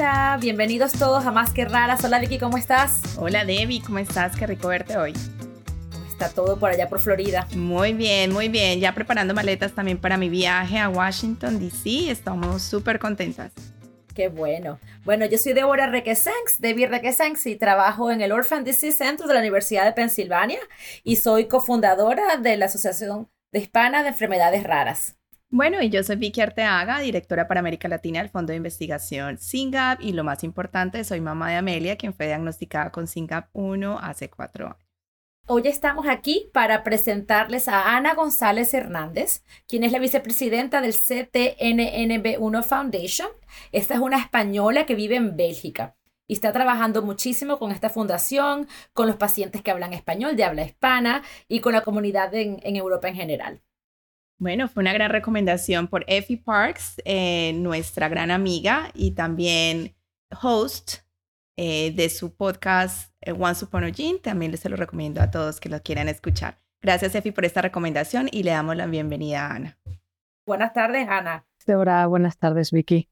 Hola, bienvenidos todos a Más que Raras. Hola Vicky, ¿cómo estás? Hola Debbie, ¿cómo estás? Qué rico verte hoy. ¿Cómo está todo por allá por Florida? Muy bien, muy bien. Ya preparando maletas también para mi viaje a Washington, D.C. Estamos súper contentas. Qué bueno. Bueno, yo soy Deborah Requesenx, Debbie Requesenx, y trabajo en el Orphan Disease Center de la Universidad de Pensilvania y soy cofundadora de la Asociación de Hispana de Enfermedades Raras. Bueno, y yo soy Vicky Arteaga, directora para América Latina del Fondo de Investigación SINGAP y lo más importante, soy mamá de Amelia, quien fue diagnosticada con SINGAP 1 hace cuatro años. Hoy estamos aquí para presentarles a Ana González Hernández, quien es la vicepresidenta del CTNNB1 Foundation. Esta es una española que vive en Bélgica y está trabajando muchísimo con esta fundación, con los pacientes que hablan español, de habla hispana y con la comunidad en, en Europa en general. Bueno, fue una gran recomendación por Effie Parks, eh, nuestra gran amiga y también host eh, de su podcast eh, Once Upon a Gene. También les se lo recomiendo a todos que lo quieran escuchar. Gracias, Effie, por esta recomendación y le damos la bienvenida a Ana. Buenas tardes, Ana. Hola, buenas tardes, Vicky.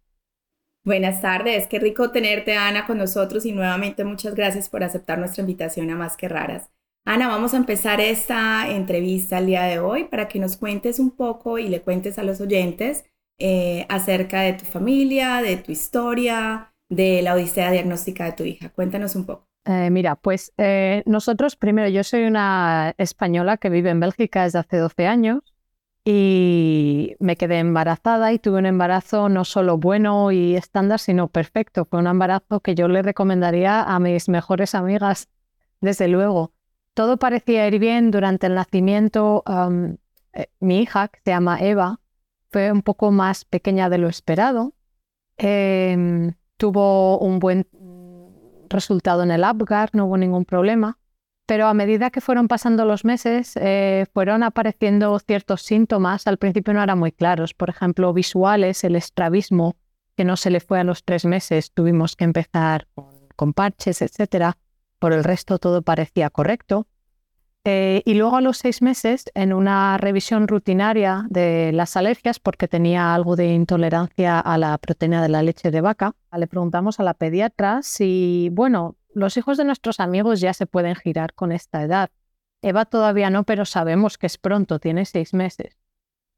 Buenas tardes, qué rico tenerte, Ana, con nosotros y nuevamente muchas gracias por aceptar nuestra invitación a Más que Raras. Ana, vamos a empezar esta entrevista el día de hoy para que nos cuentes un poco y le cuentes a los oyentes eh, acerca de tu familia, de tu historia, de la odisea diagnóstica de tu hija. Cuéntanos un poco. Eh, mira, pues eh, nosotros, primero, yo soy una española que vive en Bélgica desde hace 12 años y me quedé embarazada y tuve un embarazo no solo bueno y estándar, sino perfecto. Fue un embarazo que yo le recomendaría a mis mejores amigas, desde luego. Todo parecía ir bien durante el nacimiento. Eh, mi hija, que se llama Eva, fue un poco más pequeña de lo esperado. Em, tuvo un buen resultado en el Apgar, no hubo ningún problema. Pero a medida que fueron pasando los meses, eh, fueron apareciendo ciertos síntomas. Al principio no eran muy claros, por ejemplo, visuales, el estrabismo, que no se le fue a los tres meses, tuvimos que empezar con, parches, etcétera. Por el resto todo parecía correcto. Eh, y luego a los seis meses, en una revisión rutinaria de las alergias, porque tenía algo de intolerancia a la proteína de la leche de vaca, le preguntamos a la pediatra si, bueno, los hijos de nuestros amigos ya se pueden girar con esta edad. Eva todavía no, pero sabemos que es pronto, tiene seis meses.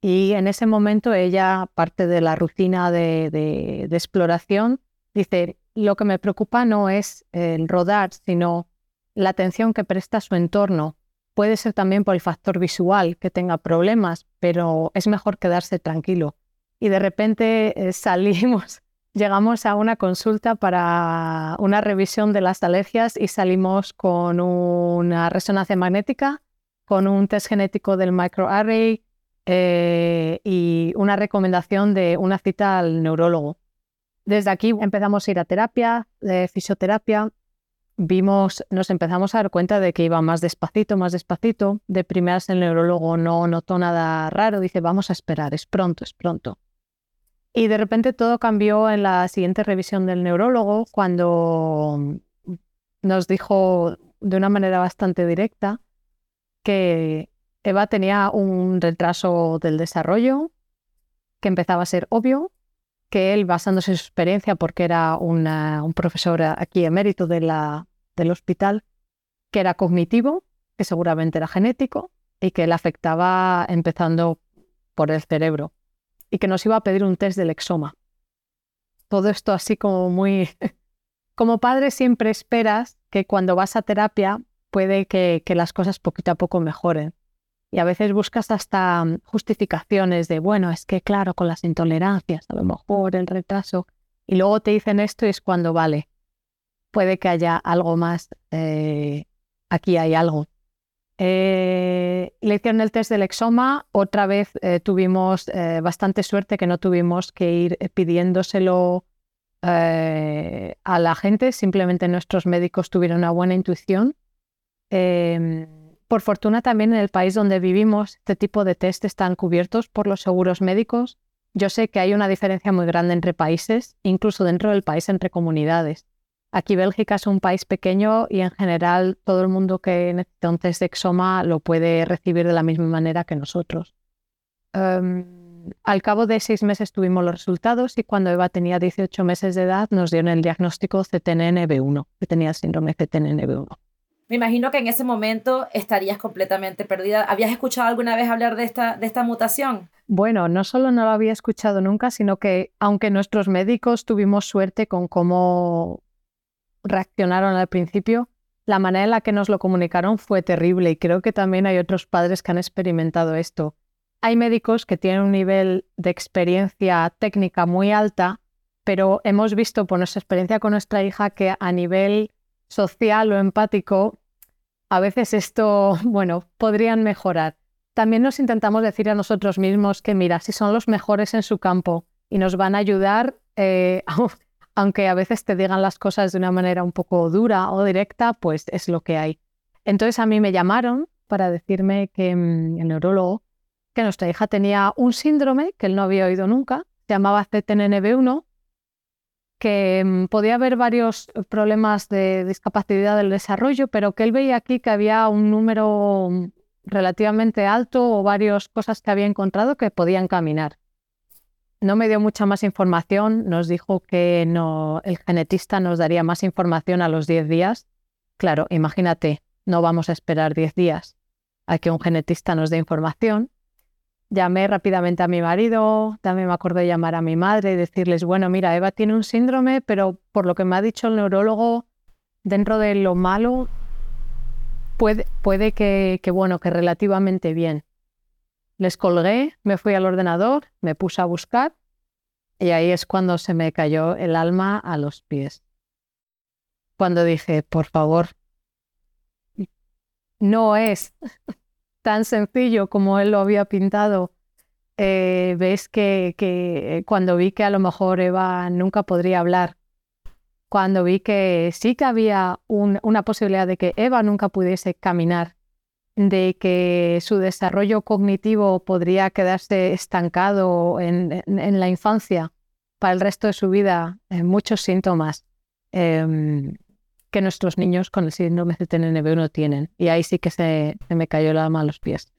Y en ese momento ella, parte de la rutina de exploración, dice, lo que me preocupa no es el rodar, sino la atención que presta su entorno. Puede ser también por el factor visual que tenga problemas, pero es mejor quedarse tranquilo. Y de repente eh, salimos, llegamos a una consulta para una revisión de las alergias y salimos con una resonancia magnética, con un test genético del microarray eh, y una recomendación de una cita al neurólogo. Desde aquí empezamos a ir a terapia, de fisioterapia. Vimos, nos empezamos a dar cuenta de que iba más despacito, más despacito. De primeras el neurólogo no notó nada raro, dice, vamos a esperar, es pronto, es pronto. Y de repente todo cambió en la siguiente revisión del neurólogo cuando nos dijo de una manera bastante directa que Eva tenía un retraso del desarrollo que empezaba a ser obvio que él, basándose en su experiencia, porque era un profesor aquí emérito de la, del hospital, que era cognitivo, que seguramente era genético y que le afectaba empezando por el cerebro y que nos iba a pedir un test del exoma. Todo esto así como muy... como padre siempre esperas que cuando vas a terapia puede que, que las cosas poquito a poco mejoren y a veces buscas hasta mm, justificaciones de, bueno, es que claro, con las intolerancias, a lo mejor el retraso, y luego te dicen esto y es cuando vale, puede que haya algo más, eh, aquí hay algo. Eh, le hicieron el test del exoma, otra vez eh, tuvimos bastante suerte que no tuvimos que ir pidiéndoselo a la gente, simplemente nuestros médicos tuvieron una buena intuición. Em, por fortuna también en el país donde vivimos este tipo de test están cubiertos por los seguros médicos. Yo sé que hay una diferencia muy grande entre países, incluso dentro del país entre comunidades. Aquí Bélgica es un país pequeño y en general todo el mundo que necesita un test de exoma lo puede recibir de la misma manera que nosotros. Em, al cabo de seis meses tuvimos los resultados y cuando Eva tenía 18 meses de edad nos dieron el diagnóstico CTNNB1, que tenía el síndrome CTNNB1. Me imagino que en ese momento estarías completamente perdida. ¿Habías escuchado alguna vez hablar de esta, de esta mutación? Bueno, no solo no lo había escuchado nunca, sino que aunque nuestros médicos tuvimos suerte con cómo reaccionaron al principio, la manera en la que nos lo comunicaron fue terrible y creo que también hay otros padres que han experimentado esto. Hay médicos que tienen un nivel de experiencia técnica muy alta, pero hemos visto por nuestra experiencia con nuestra hija que a nivel social o empático, a veces esto, bueno, podrían mejorar. También nos intentamos decir a nosotros mismos que, mira, si son los mejores en su campo y nos van a ayudar, eh, aunque a veces te digan las cosas de una manera un poco dura o directa, pues es lo que hay. Entonces a mí me llamaron para decirme que mm, el neurólogo que nuestra hija tenía un síndrome que él no había oído nunca, se llamaba CTNNB1, que mm, podía haber varios problemas de discapacidad del desarrollo, pero que él veía aquí que había un número mm, relativamente alto o varias cosas que había encontrado que podían caminar. No me dio mucha más información, nos dijo que no, el genetista nos daría más información a los 10 días. Claro, imagínate, no vamos a esperar 10 días a que un genetista nos dé información. Llamé rápidamente a mi marido, también me acordé de llamar a mi madre y decirles, bueno, mira, Eva tiene un síndrome, pero por lo que me ha dicho el neurólogo, dentro de lo malo, puede, puede que, que, bueno, que relativamente bien. Les colgué, me fui al ordenador, me puse a buscar y ahí es cuando se me cayó el alma a los pies. Cuando dije, por favor, no es tan sencillo como él lo había pintado. Eh, ves que, que cuando vi que a lo mejor Eva nunca podría hablar, cuando vi que sí que había una posibilidad de que Eva nunca pudiese caminar, de que su desarrollo cognitivo podría quedarse estancado en, la infancia para el resto de su vida, en muchos síntomas em, que nuestros niños con el síndrome CTNB1 tienen. Y ahí sí que se, me cayó la alma a los pies.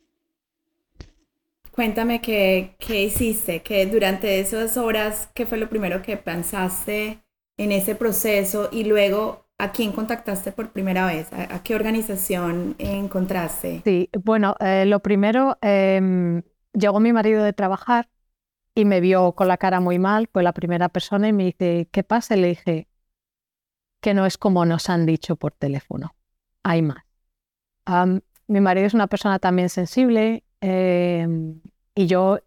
Cuéntame qué, qué hiciste, que durante esas horas, ¿qué fue lo primero que pensaste en ese proceso? Y luego, ¿A quién contactaste por primera vez? ¿A, qué organización encontraste? Sí, bueno, eh, lo primero, em, llegó mi marido de trabajar y me vio con la cara muy mal, fue la primera persona y me dice, ¿qué pasa? Y le dije, que no es como nos han dicho por teléfono, hay más. mi marido es una persona también sensible em, y yo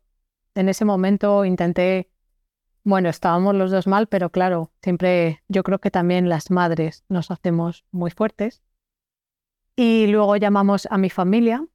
en ese momento intenté bueno, estábamos los dos mal, pero claro, siempre yo creo que también las madres nos hacemos muy fuertes. Y luego llamamos a mi familia,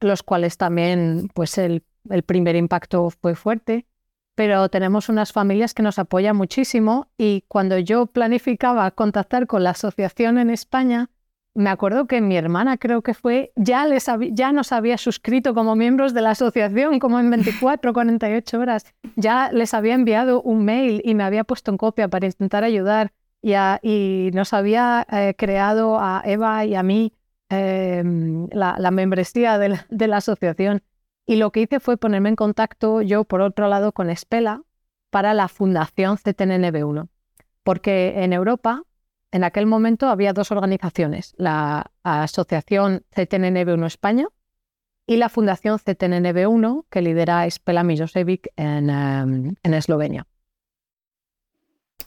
los cuales también, pues el, el primer impacto fue fuerte, pero tenemos unas familias que nos apoyan muchísimo y cuando yo planificaba contactar con la asociación en España, me acuerdo que mi hermana creo que fue, ya, les ya nos había suscrito como miembros de la asociación, como en 24, 48 horas, ya les había enviado un mail y me había puesto en copia para intentar ayudar. Y, y nos había eh, creado a Eva y a mí em, la, membresía de la, asociación. Y lo que hice fue ponerme en contacto yo, por otro lado, con Espela para la Fundación CTNNB1, porque en Europa en aquel momento había dos organizaciones, la Asociación CTNNB1 España y la Fundación CTNNB1 que lidera Spela Milosevic en, em, en Eslovenia.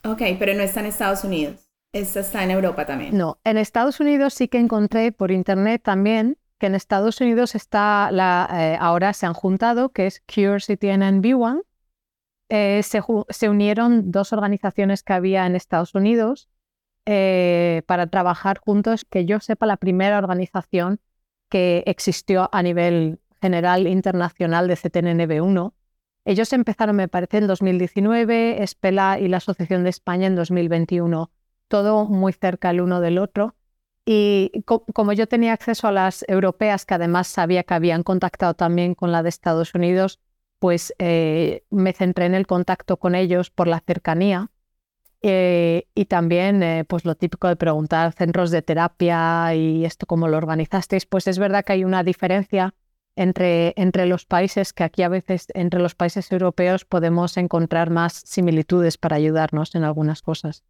Ok, pero no está en Estados Unidos. Esta está en Europa también. No, en Estados Unidos sí que encontré por internet también que en Estados Unidos está la, eh, ahora se han juntado, que es Cure CTNNB1. Eh, se, se unieron dos organizaciones que había en Estados Unidos eh, para trabajar juntos, que yo sepa la primera organización que existió a nivel general internacional de CTNNB1. Ellos empezaron, me parece, en 2019, Espela y la Asociación de España en 2021, todo muy cerca el uno del otro. Y como yo tenía acceso a las europeas, que además sabía que habían contactado también con la de Estados Unidos, pues eh, me centré en el contacto con ellos por la cercanía eh, y también, eh, pues lo típico de preguntar centros de terapia y esto cómo lo organizasteis, pues es verdad que hay una diferencia entre, entre los países, que aquí a veces entre los países europeos podemos encontrar más similitudes para ayudarnos en algunas cosas.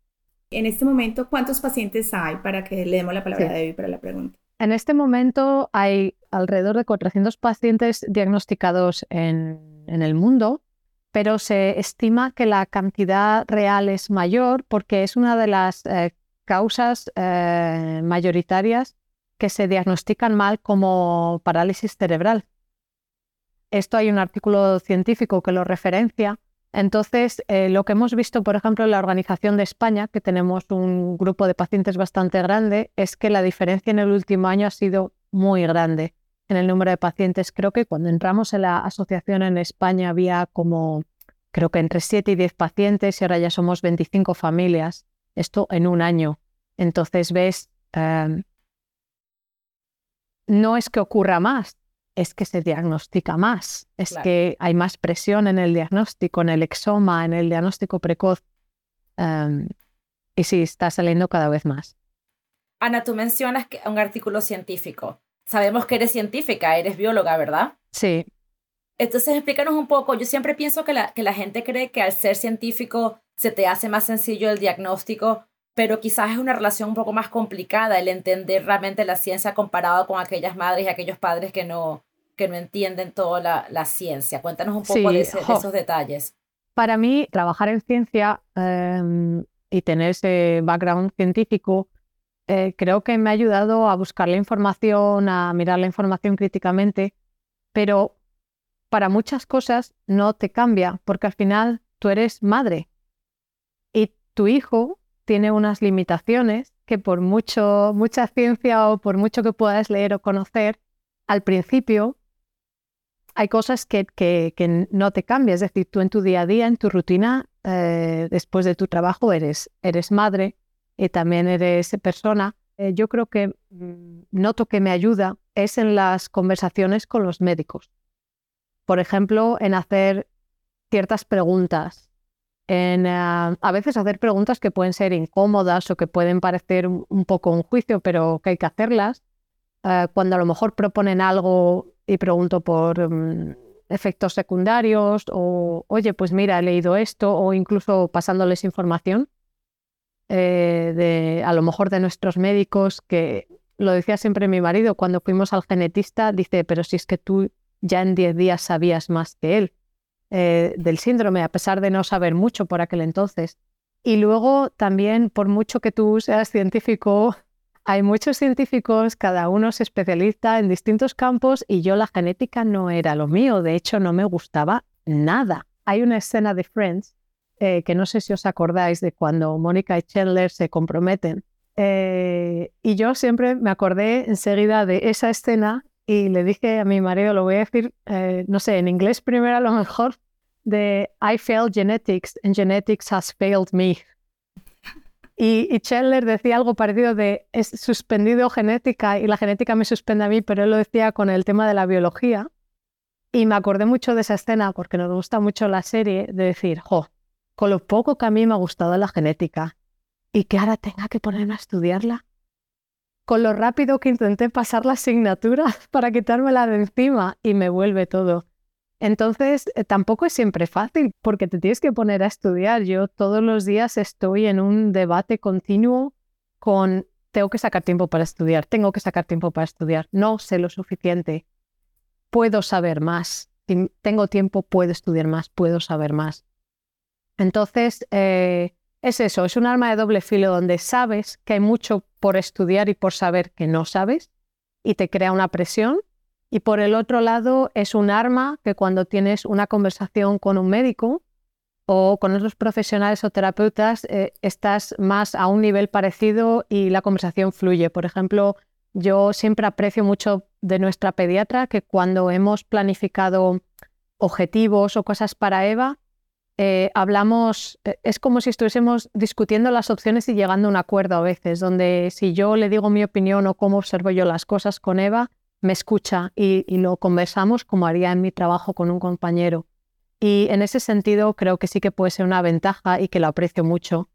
En este momento, ¿cuántos pacientes hay para que le demos la palabra a Debbie para la pregunta? En este momento hay alrededor de 400 pacientes diagnosticados en, en el mundo, pero se estima que la cantidad real es mayor porque es una de las eh, causas eh, mayoritarias que se diagnostican mal como parálisis cerebral. Esto hay un artículo científico que lo referencia entonces, eh, lo que hemos visto, por ejemplo, en la Organización de España, que tenemos un grupo de pacientes bastante grande, es que la diferencia en el último año ha sido muy grande en el número de pacientes. Creo que cuando entramos en la asociación en España había como, creo que entre 7 y 10 pacientes y ahora ya somos 25 familias. Esto en un año. Entonces, ves, em, no es que ocurra más, es que se diagnostica más, es que hay más presión en el diagnóstico, en el exoma, en el diagnóstico precoz. Em, y sí, está saliendo cada vez más. Ana, tú mencionas que un artículo científico. Sabemos que eres científica, eres bióloga, ¿verdad? Sí. Entonces, explícanos un poco. Yo siempre pienso que la, que la gente cree que al ser científico se te hace más sencillo el diagnóstico, pero quizás es una relación un poco más complicada el entender realmente la ciencia comparado con aquellas madres y aquellos padres que no, que no entienden toda la, la ciencia. Cuéntanos un poco de, esos detalles. Para mí, trabajar en ciencia em, y tener ese background científico, eh, creo que me ha ayudado a buscar la información, a mirar la información críticamente, pero para muchas cosas no te cambia, porque al final tú eres madre y tu hijo tiene unas limitaciones que por mucho, mucha ciencia o por mucho que puedas leer o conocer, al principio hay cosas que, que, no te cambian. Es decir, tú en tu día a día, en tu rutina, eh, después de tu trabajo, eres, eres madre y también eres persona. Eh, yo creo que mm, noto que me ayuda es en las conversaciones con los médicos. Por ejemplo, en hacer ciertas preguntas en eh, a veces hacer preguntas que pueden ser incómodas o que pueden parecer un, poco un juicio, pero que hay que hacerlas. Eh, cuando a lo mejor proponen algo y pregunto por mm, efectos secundarios o, oye, pues mira, he leído esto o incluso pasándoles información eh, de a lo mejor de nuestros médicos que lo decía siempre mi marido cuando fuimos al genetista, dice, pero si es que tú ya en 10 días sabías más que él. Eh, del síndrome, a pesar de no saber mucho por aquel entonces. Y luego también, por mucho que tú seas científico, hay muchos científicos, cada uno se especializa en distintos campos y yo la genética no era lo mío, de hecho no me gustaba nada. Hay una escena de Friends eh, que no sé si os acordáis de cuando Mónica y Chandler se comprometen. Eh, y yo siempre me acordé enseguida de esa escena y le dije a mi marido, lo voy a decir, eh, no sé, en inglés primero a lo mejor, de I failed genetics and genetics has failed me. Y, y Chandler decía algo parecido de he suspendido genética y la genética me suspende a mí, pero él lo decía con el tema de la biología. Y me acordé mucho de esa escena porque nos gusta mucho la serie, de decir, jo, con lo poco que a mí me ha gustado la genética y que ahora tenga que ponerme a estudiarla con lo rápido que intenté pasar la asignatura para quitármela de encima y me vuelve todo. Entonces, eh, tampoco es siempre fácil porque te tienes que poner a estudiar. Yo todos los días estoy en un debate continuo con tengo que sacar tiempo para estudiar, tengo que sacar tiempo para estudiar, no sé lo suficiente, puedo saber más, tengo tiempo, puedo estudiar más, puedo saber más. Entonces, eh, es eso, es un arma de doble filo donde sabes que hay mucho por estudiar y por saber que no sabes y te crea una presión. Y por el otro lado, es un arma que cuando tienes una conversación con un médico o con otros profesionales o terapeutas, eh, estás más a un nivel parecido y la conversación fluye. Por ejemplo, yo siempre aprecio mucho de nuestra pediatra que cuando hemos planificado objetivos o cosas para Eva, eh, hablamos, eh, es como si estuviésemos discutiendo las opciones y llegando a un acuerdo a veces, donde si yo le digo mi opinión o cómo observo yo las cosas con Eva, me escucha y, lo conversamos como haría en mi trabajo con un compañero. Y en ese sentido creo que sí que puede ser una ventaja y que lo aprecio mucho.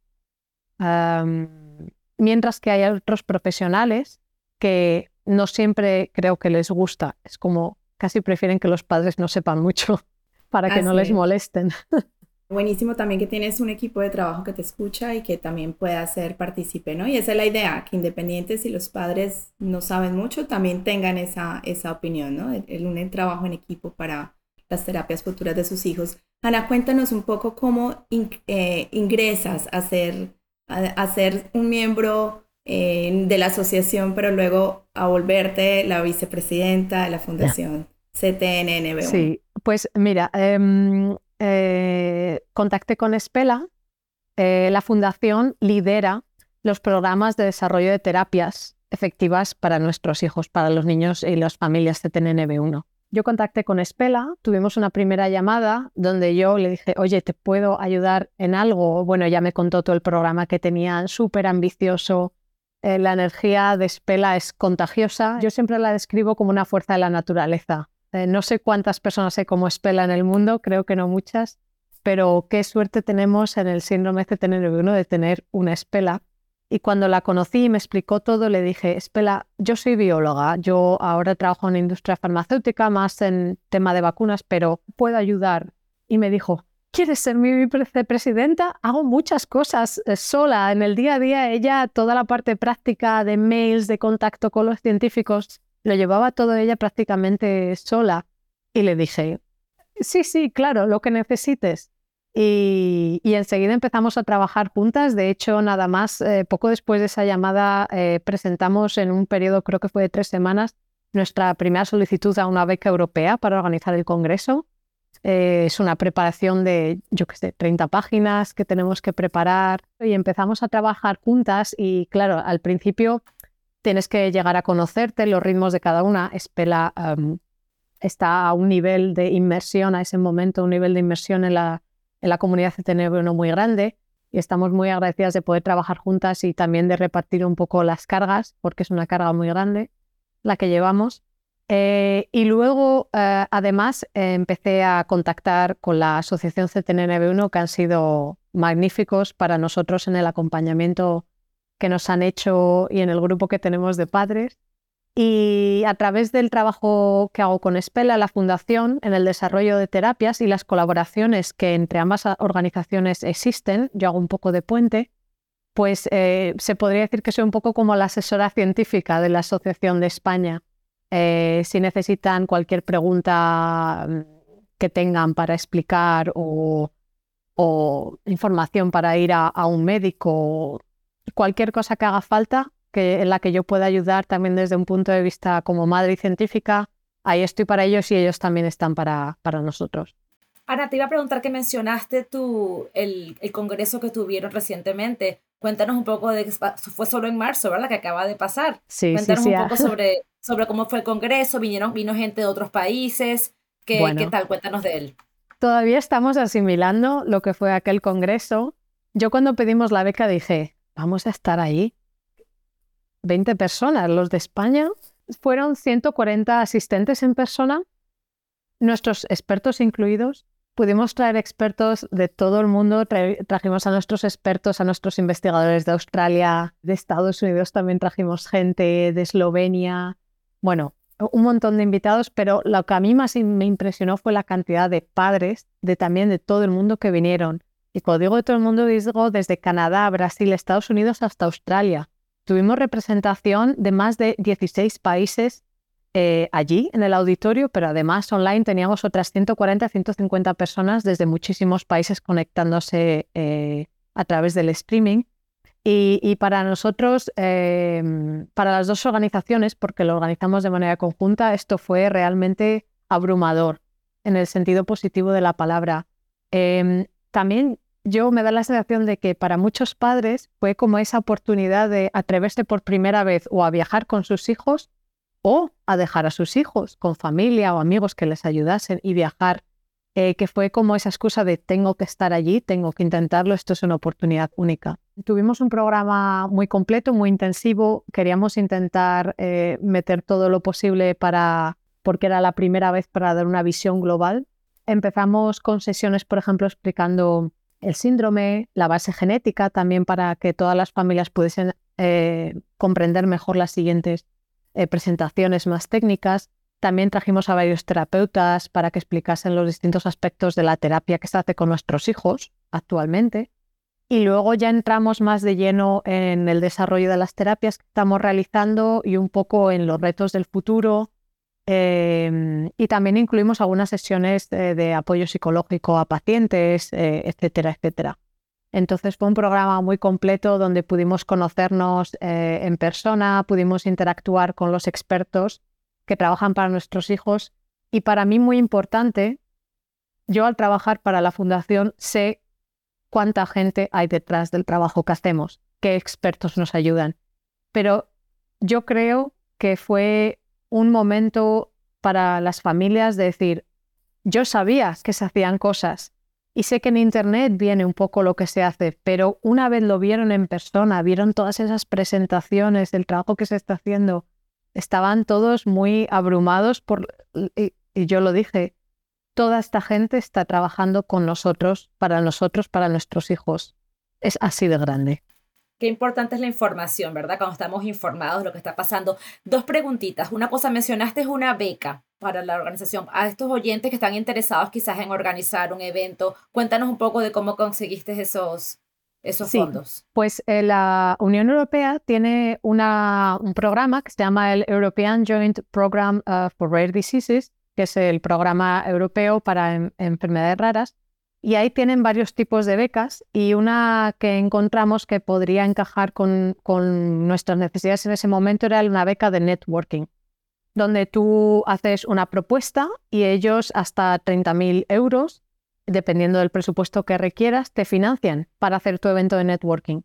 mientras que hay otros profesionales que no siempre creo que les gusta. Es como casi prefieren que los padres no sepan mucho para que no les molesten. Buenísimo también que tienes un equipo de trabajo que te escucha y que también pueda ser partícipe, ¿no? Y esa es la idea, que independientes si los padres no saben mucho, también tengan esa, esa opinión, ¿no? El, un trabajo en equipo para las terapias futuras de sus hijos. Ana, cuéntanos un poco cómo eh, ingresas a ser, a, ser un miembro eh, de la asociación, pero luego a volverte la vicepresidenta de la fundación CTNNB. Sí, pues mira, em, eh, contacté con Espela. Eh, la fundación lidera los programas de desarrollo de terapias efectivas para nuestros hijos, para los niños y las familias CTNNB1. Yo contacté con Espela, tuvimos una primera llamada donde yo le dije, oye, ¿te puedo ayudar en algo? Bueno, ella me contó todo el programa que tenían, súper ambicioso. Eh, la energía de Espela es contagiosa. Yo siempre la describo como una fuerza de la naturaleza. Eh, no sé cuántas personas hay como Espela en el mundo, creo que no muchas, pero qué suerte tenemos en el síndrome CTNV1 de tener una Espela. Y cuando la conocí y me explicó todo, le dije, Espela, yo soy bióloga, yo ahora trabajo en industria farmacéutica, más en tema de vacunas, pero puedo ayudar. Y me dijo, ¿quieres ser mi vicepresidenta? Hago muchas cosas eh, sola. En el día a día, ella, toda la parte práctica de mails, de contacto con los científicos, lo llevaba todo ella prácticamente sola. Y le dije, sí, sí, claro, lo que necesites. Y, enseguida empezamos a trabajar juntas. De hecho, nada más, eh, poco después de esa llamada, eh, presentamos en un periodo, creo que fue de tres semanas, nuestra primera solicitud a una beca europea para organizar el Congreso. Eh, es una preparación de, yo qué sé, 30 páginas que tenemos que preparar y empezamos a trabajar juntas y claro, al principio tienes que llegar a conocerte los ritmos de cada una. Espela está a un nivel de inmersión a ese momento, un nivel de inmersión en la, en la comunidad CTN1 muy grande y estamos muy agradecidas de poder trabajar juntas y también de repartir un poco las cargas, porque es una carga muy grande la que llevamos. Eh, y luego, eh, además, empecé a contactar con la Asociación CTN1, que han sido magníficos para nosotros en el acompañamiento que nos han hecho y en el grupo que tenemos de padres. Y a través del trabajo que hago con Espela, la fundación, en el desarrollo de terapias y las colaboraciones que entre ambas organizaciones existen, yo hago un poco de puente, pues eh, se podría decir que soy un poco como la asesora científica de la Asociación de España. Eh, si necesitan cualquier pregunta mm, que tengan para explicar o, información para ir a, a un médico cualquier cosa que haga falta, que, en la que yo pueda ayudar también desde un punto de vista como madre y científica, ahí estoy para ellos y ellos también están para, para nosotros. Ana, te iba a preguntar que mencionaste tu, el, el, congreso que tuvieron recientemente. Cuéntanos un poco de, fue solo en marzo, ¿verdad? Que acaba de pasar. Sí, Cuéntanos sí, un poco sobre, sobre cómo fue el congreso, vinieron, vino gente de otros países. ¿Qué, ¿Qué tal? Cuéntanos de él. Todavía estamos asimilando lo que fue aquel congreso. Yo cuando pedimos la beca dije, vamos a estar ahí. 20 personas, los de España. Fueron 140 asistentes en persona, nuestros expertos incluidos. Pudimos traer expertos de todo el mundo, trajimos a nuestros expertos, a nuestros investigadores de Australia, de Estados Unidos también trajimos gente, de Eslovenia, bueno, un montón de invitados, pero lo que a mí más me impresionó fue la cantidad de padres de también de todo el mundo que vinieron. Y cuando digo de todo el mundo, digo desde Canadá, Brasil, Estados Unidos hasta Australia. Tuvimos representación de más de 16 países eh, allí en el auditorio, pero además online teníamos otras 140, 150 personas desde muchísimos países conectándose eh, a través del streaming. Y, para nosotros, em, para las dos organizaciones, porque lo organizamos de manera conjunta, esto fue realmente abrumador en el sentido positivo de la palabra. Em, también yo me da la sensación de que para muchos padres fue como esa oportunidad de atreverse por primera vez o a viajar con sus hijos o a dejar a sus hijos con familia o amigos que les ayudasen y viajar, eh, que fue como esa excusa de tengo que estar allí, tengo que intentarlo, esto es una oportunidad única. Tuvimos un programa muy completo, muy intensivo, queríamos intentar eh, meter todo lo posible para, porque era la primera vez para dar una visión global. Empezamos con sesiones, por ejemplo, explicando el síndrome, la base genética, también para que todas las familias pudiesen eh, comprender mejor las siguientes eh, presentaciones más técnicas. También trajimos a varios terapeutas para que explicasen los distintos aspectos de la terapia que se hace con nuestros hijos actualmente. Y luego ya entramos más de lleno en el desarrollo de las terapias que estamos realizando y un poco en los retos del futuro. Em, y también incluimos algunas sesiones de, apoyo psicológico a pacientes, eh, etcétera, etcétera. Entonces fue un programa muy completo donde pudimos conocernos eh, en persona, pudimos interactuar con los expertos que trabajan para nuestros hijos y para mí muy importante, yo al trabajar para la fundación sé cuánta gente hay detrás del trabajo que hacemos, qué expertos nos ayudan. Pero yo creo que fue un momento para las familias de decir, yo sabía que se hacían cosas y sé que en Internet viene un poco lo que se hace, pero una vez lo vieron en persona, vieron todas esas presentaciones del trabajo que se está haciendo, estaban todos muy abrumados por, y yo lo dije, toda esta gente está trabajando con nosotros, para nosotros, para nuestros hijos. Es así de grande. Qué importante es la información, ¿verdad? Cuando estamos informados de lo que está pasando. Dos preguntitas. Una cosa, mencionaste es una beca para la organización. A estos oyentes que están interesados quizás en organizar un evento, cuéntanos un poco de cómo conseguiste esos, esos fondos. Pues eh, la Unión Europea tiene una, un programa que se llama el European Joint Program uh, for Rare Diseases, que es el programa europeo para enfermedades raras. Y ahí tienen varios tipos de becas y una que encontramos que podría encajar con, con nuestras necesidades en ese momento era una beca de networking, donde tú haces una propuesta y ellos hasta 30.000 euros, dependiendo del presupuesto que requieras, te financian para hacer tu evento de networking.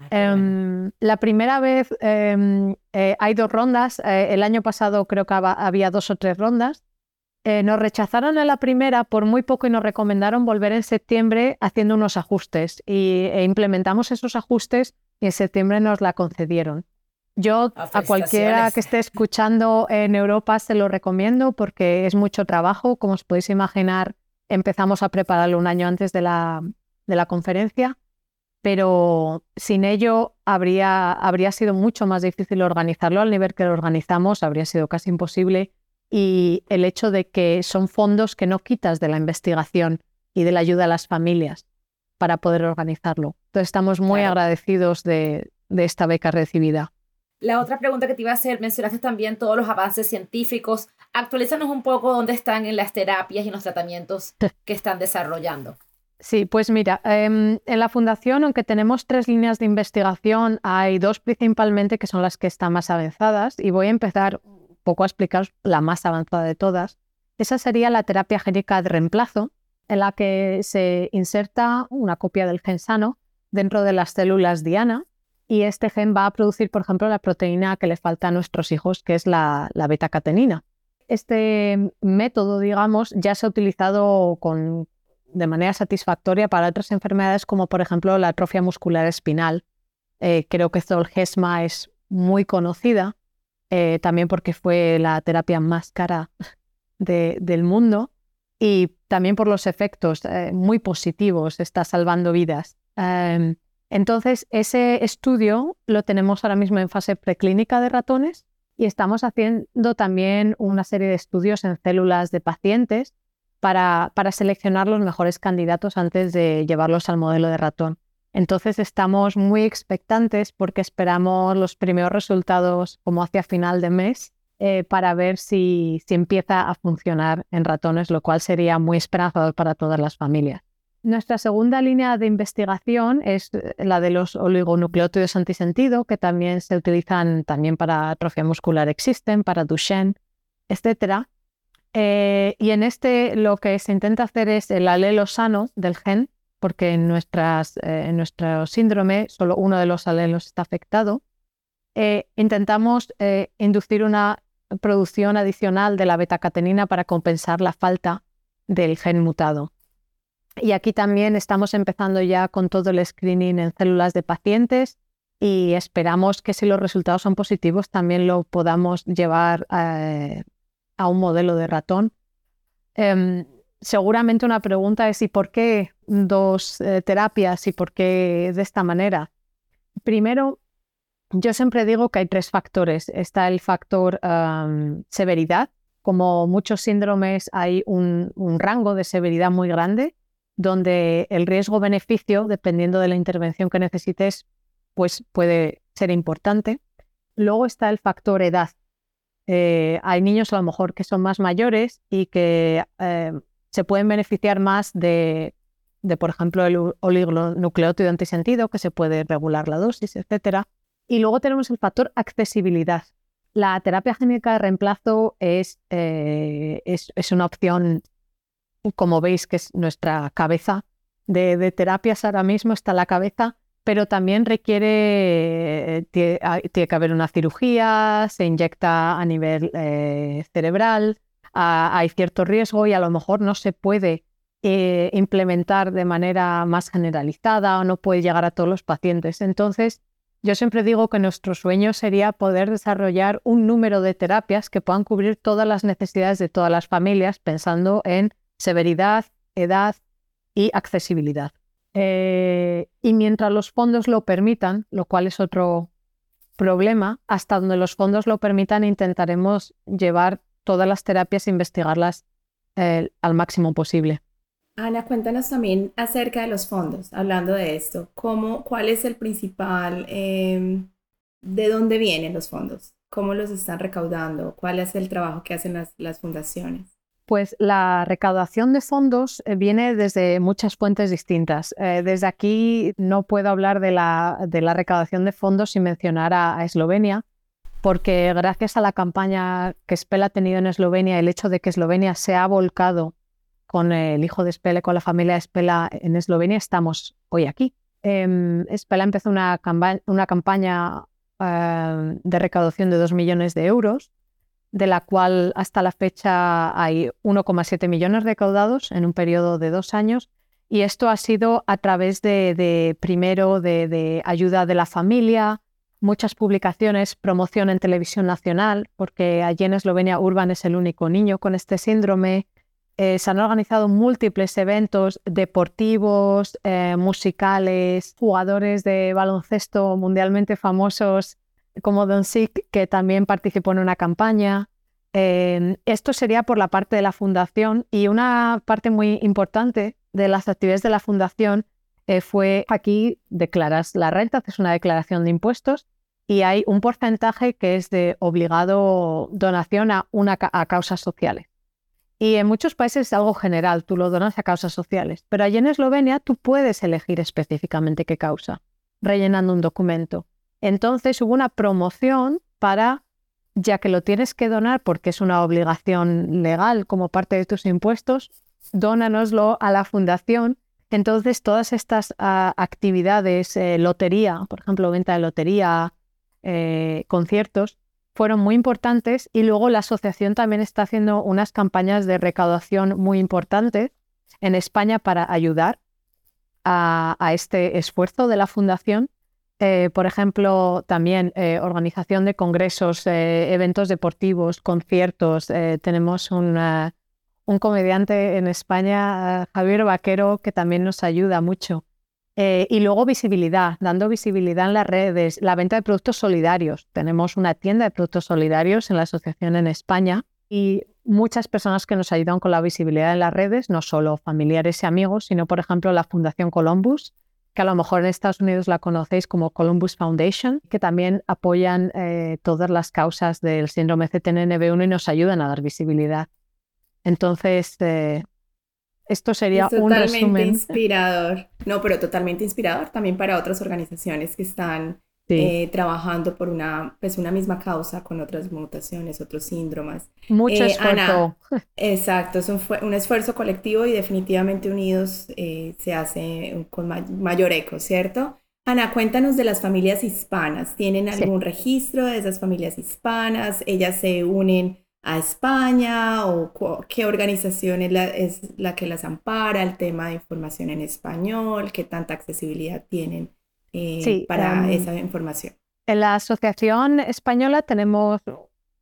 Ah, em, la primera vez em, eh, hay dos rondas. Eh, el año pasado creo que había dos o tres rondas. Eh, nos rechazaron en la primera por muy poco y nos recomendaron volver en septiembre haciendo unos ajustes y, e implementamos esos ajustes y en septiembre nos la concedieron. Yo a cualquiera que esté escuchando en Europa se lo recomiendo porque es mucho trabajo. Como os podéis imaginar, empezamos a prepararlo un año antes de la, de la conferencia, pero sin ello habría, habría sido mucho más difícil organizarlo al nivel que lo organizamos, habría sido casi imposible y el hecho de que son fondos que no quitas de la investigación y de la ayuda a las familias para poder organizarlo. Entonces estamos muy agradecidos de, esta beca recibida. La otra pregunta que te iba a hacer, mencionaste también todos los avances científicos. Actualízanos un poco dónde están en las terapias y los tratamientos que están desarrollando. Sí, pues mira, em, en la fundación, aunque tenemos tres líneas de investigación, hay dos principalmente que son las que están más avanzadas y voy a empezar poco a explicaros la más avanzada de todas. Esa sería la terapia génica de reemplazo, en la que se inserta una copia del gen sano dentro de las células diana y este gen va a producir, por ejemplo, la proteína que le falta a nuestros hijos, que es la, beta-catenina. Este método, digamos, ya se ha utilizado con, de manera satisfactoria para otras enfermedades como, por ejemplo, la atrofia muscular espinal. Eh, creo que Zolgesma es muy conocida eh, también porque fue la terapia más cara del mundo y también por los efectos eh, muy positivos, está salvando vidas. Em, entonces, ese estudio lo tenemos ahora mismo en fase preclínica de ratones y estamos haciendo también una serie de estudios en células de pacientes para, para seleccionar los mejores candidatos antes de llevarlos al modelo de ratón. Entonces estamos muy expectantes porque esperamos los primeros resultados como hacia final de mes eh, para ver si, si empieza a funcionar en ratones, lo cual sería muy esperanzador para todas las familias. Nuestra segunda línea de investigación es eh, la de los oligonucleótidos antisentido, que también se utilizan también para atrofia muscular existen, para Duchenne, etc. Eh, y en este lo que se intenta hacer es el alelo sano del gen porque en, nuestras, eh, en nuestro síndrome solo uno de los alelos está afectado, eh, intentamos eh, inducir una producción adicional de la beta-catenina para compensar la falta del gen mutado. Y aquí también estamos empezando ya con todo el screening en células de pacientes y esperamos que si los resultados son positivos también lo podamos llevar a un modelo de ratón. Em, seguramente una pregunta es ¿y por qué dos eh, terapias y por qué de esta manera? Primero, yo siempre digo que hay tres factores. Está el factor severidad, como muchos síndromes, hay un, rango de severidad muy grande, donde el riesgo-beneficio, dependiendo de la intervención que necesites, pues puede ser importante. Luego está el factor edad. Eh, hay niños a lo mejor que son más mayores y que eh, se pueden beneficiar más de, de, por ejemplo, el oligonucleótido antisentido, que se puede regular la dosis, etc. Y luego tenemos el factor accesibilidad. La terapia génica de reemplazo es, eh, es, una opción, como veis, que es nuestra cabeza de, terapias ahora mismo, está la cabeza, pero también requiere, tiene, que haber una cirugía, se inyecta a nivel eh, cerebral, hay cierto riesgo y a lo mejor no se puede eh, implementar de manera más generalizada o no puede llegar a todos los pacientes. Entonces, yo siempre digo que nuestro sueño sería poder desarrollar un número de terapias que puedan cubrir todas las necesidades de todas las familias, pensando en severidad, edad y accesibilidad. Eh, y mientras los fondos lo permitan, lo cual es otro problema, hasta donde los fondos lo permitan, intentaremos llevar todas las terapias e investigarlas eh, al máximo posible. Ana, cuéntanos también acerca de los fondos, hablando de esto. ¿Cómo, ¿Cuál es el principal, em, de dónde vienen los fondos? ¿Cómo los están recaudando? ¿Cuál es el trabajo que hacen las, fundaciones? Pues la recaudación de fondos eh, viene desde muchas fuentes distintas. Eh, desde aquí no puedo hablar de la, de la recaudación de fondos sin mencionar a, Eslovenia, porque gracias a la campaña que Spell ha tenido en Eslovenia, el hecho de que Eslovenia se ha volcado con el hijo de Spela, con la familia de Spela en Eslovenia, estamos hoy aquí. Eh, Spela empezó una, campaña eh, de recaudación de 2 millones de euros, de la cual hasta la fecha hay 1,7 millones recaudados en un periodo de dos años. Y esto ha sido a través de, primero, de, de, ayuda de la familia, muchas publicaciones, promoción en televisión nacional, porque allí en Eslovenia Urban es el único niño con este síndrome, eh, se han organizado múltiples eventos deportivos, eh, musicales, jugadores de baloncesto mundialmente famosos como Don Sik, que también participó en una campaña. esto sería por la parte de la fundación y una parte muy importante de las actividades de la fundación eh, fue aquí declaras la renta, haces una declaración de impuestos y hay un porcentaje que es de obligado donación a, una, a causas sociales. Y en muchos países es algo general, tú lo donas a causas sociales, pero allí en Eslovenia tú puedes elegir específicamente qué causa, rellenando un documento. Entonces hubo una promoción para, ya que lo tienes que donar porque es una obligación legal como parte de tus impuestos, dónanoslo a la fundación. Entonces todas estas ah, actividades, eh, lotería, por ejemplo, venta de lotería, eh, conciertos, fueron muy importantes y luego la asociación también está haciendo unas campañas de recaudación muy importantes en España para ayudar a, este esfuerzo de la fundación. Eh, por ejemplo, también eh, organización de congresos, eh, eventos deportivos, conciertos. tenemos un comediante en España, Javier Vaquero, que también nos ayuda mucho. Eh, y luego visibilidad, dando visibilidad en las redes, la venta de productos solidarios. Tenemos una tienda de productos solidarios en la asociación en España y muchas personas que nos ayudan con la visibilidad en las redes, no solo familiares y amigos, sino por ejemplo la Fundación Columbus, que a lo mejor en Estados Unidos la conocéis como Columbus Foundation, que también apoyan eh, todas las causas del síndrome CTNNB1 y nos ayudan a dar visibilidad. Entonces, eh, esto sería un resumen. inspirador. No, pero totalmente inspirador también para otras organizaciones que están eh, trabajando por una, pues una misma causa con otras mutaciones, otros síndromes. Mucho eh, esfuerzo. exacto, es un, esfuerzo colectivo y definitivamente unidos eh, se hace con mayor eco, ¿cierto? Ana, cuéntanos de las familias hispanas. ¿Tienen algún registro de esas familias hispanas? ¿Ellas se unen a España o qué organización es la, que las ampara, el tema de información en español, qué tanta accesibilidad tienen eh, para em, esa información. En la Asociación Española tenemos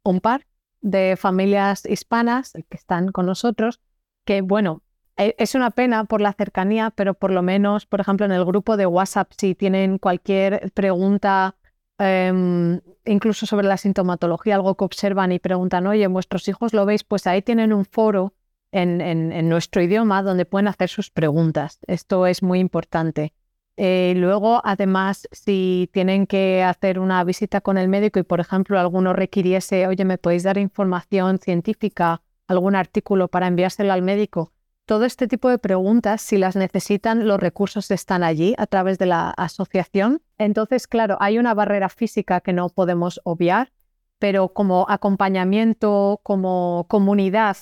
un par de familias hispanas que están con nosotros, que bueno, e, es una pena por la cercanía, pero por lo menos, por ejemplo, en el grupo de WhatsApp, si tienen cualquier pregunta em, incluso sobre la sintomatología, algo que observan y preguntan, oye, vuestros hijos lo veis, pues ahí tienen un foro en, nuestro idioma donde pueden hacer sus preguntas. Esto es muy importante. Eh, luego, además, si tienen que hacer una visita con el médico y, por ejemplo, alguno requiriese, oye, ¿me podéis dar información científica, algún artículo para enviárselo al médico? Todo este tipo de preguntas, si las necesitan, los recursos están allí a través de la asociación. Entonces, claro, hay una barrera física que no podemos obviar, pero como acompañamiento, como comunidad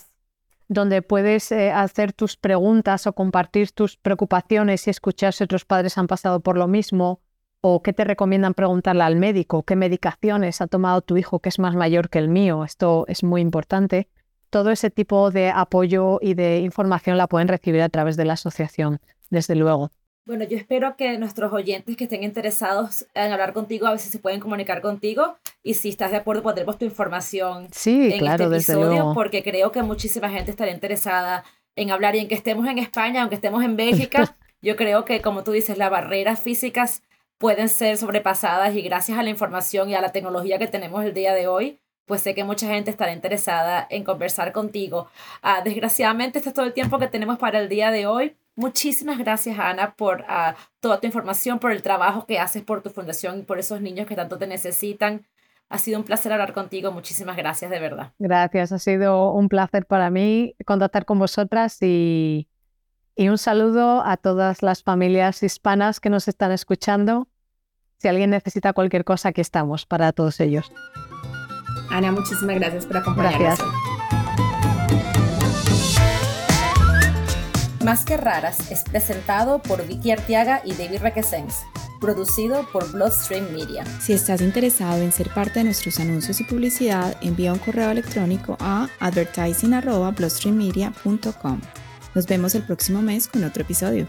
donde puedes eh, hacer tus preguntas o compartir tus preocupaciones y escuchar si otros padres han pasado por lo mismo o qué te recomiendan preguntarle al médico, qué medicaciones ha tomado tu hijo que es más mayor que el mío. Esto es muy importante. Todo ese tipo de apoyo y de información la pueden recibir a través de la asociación, desde luego. Bueno, yo espero que nuestros oyentes que estén interesados en hablar contigo, a veces se pueden comunicar contigo y si estás de acuerdo pondremos tu información sí, en claro, este episodio porque creo que muchísima gente estará interesada en hablar y en que estemos en España, aunque estemos en Bélgica, yo creo que como tú dices, las barreras físicas pueden ser sobrepasadas y gracias a la información y a la tecnología que tenemos el día de hoy, pues sé que mucha gente estará interesada en conversar contigo. Ah, desgraciadamente, este es todo el tiempo que tenemos para el día de hoy. Muchísimas gracias, Ana, por ah, toda tu información, por el trabajo que haces por tu fundación y por esos niños que tanto te necesitan. Ha sido un placer hablar contigo. Muchísimas gracias, de verdad. Gracias, ha sido un placer para mí contactar con vosotras y, y un saludo a todas las familias hispanas que nos están escuchando. Si alguien necesita cualquier cosa, aquí estamos para todos ellos. Ana, muchísimas gracias por acompañarnos. Gracias. Más que raras es presentado por Vicky Artiaga y David Requesens, producido por Bloodstream Media. Si estás interesado en ser parte de nuestros anuncios y publicidad, envía un correo electrónico a advertising.bloodstreammedia.com. Nos vemos el próximo mes con otro episodio.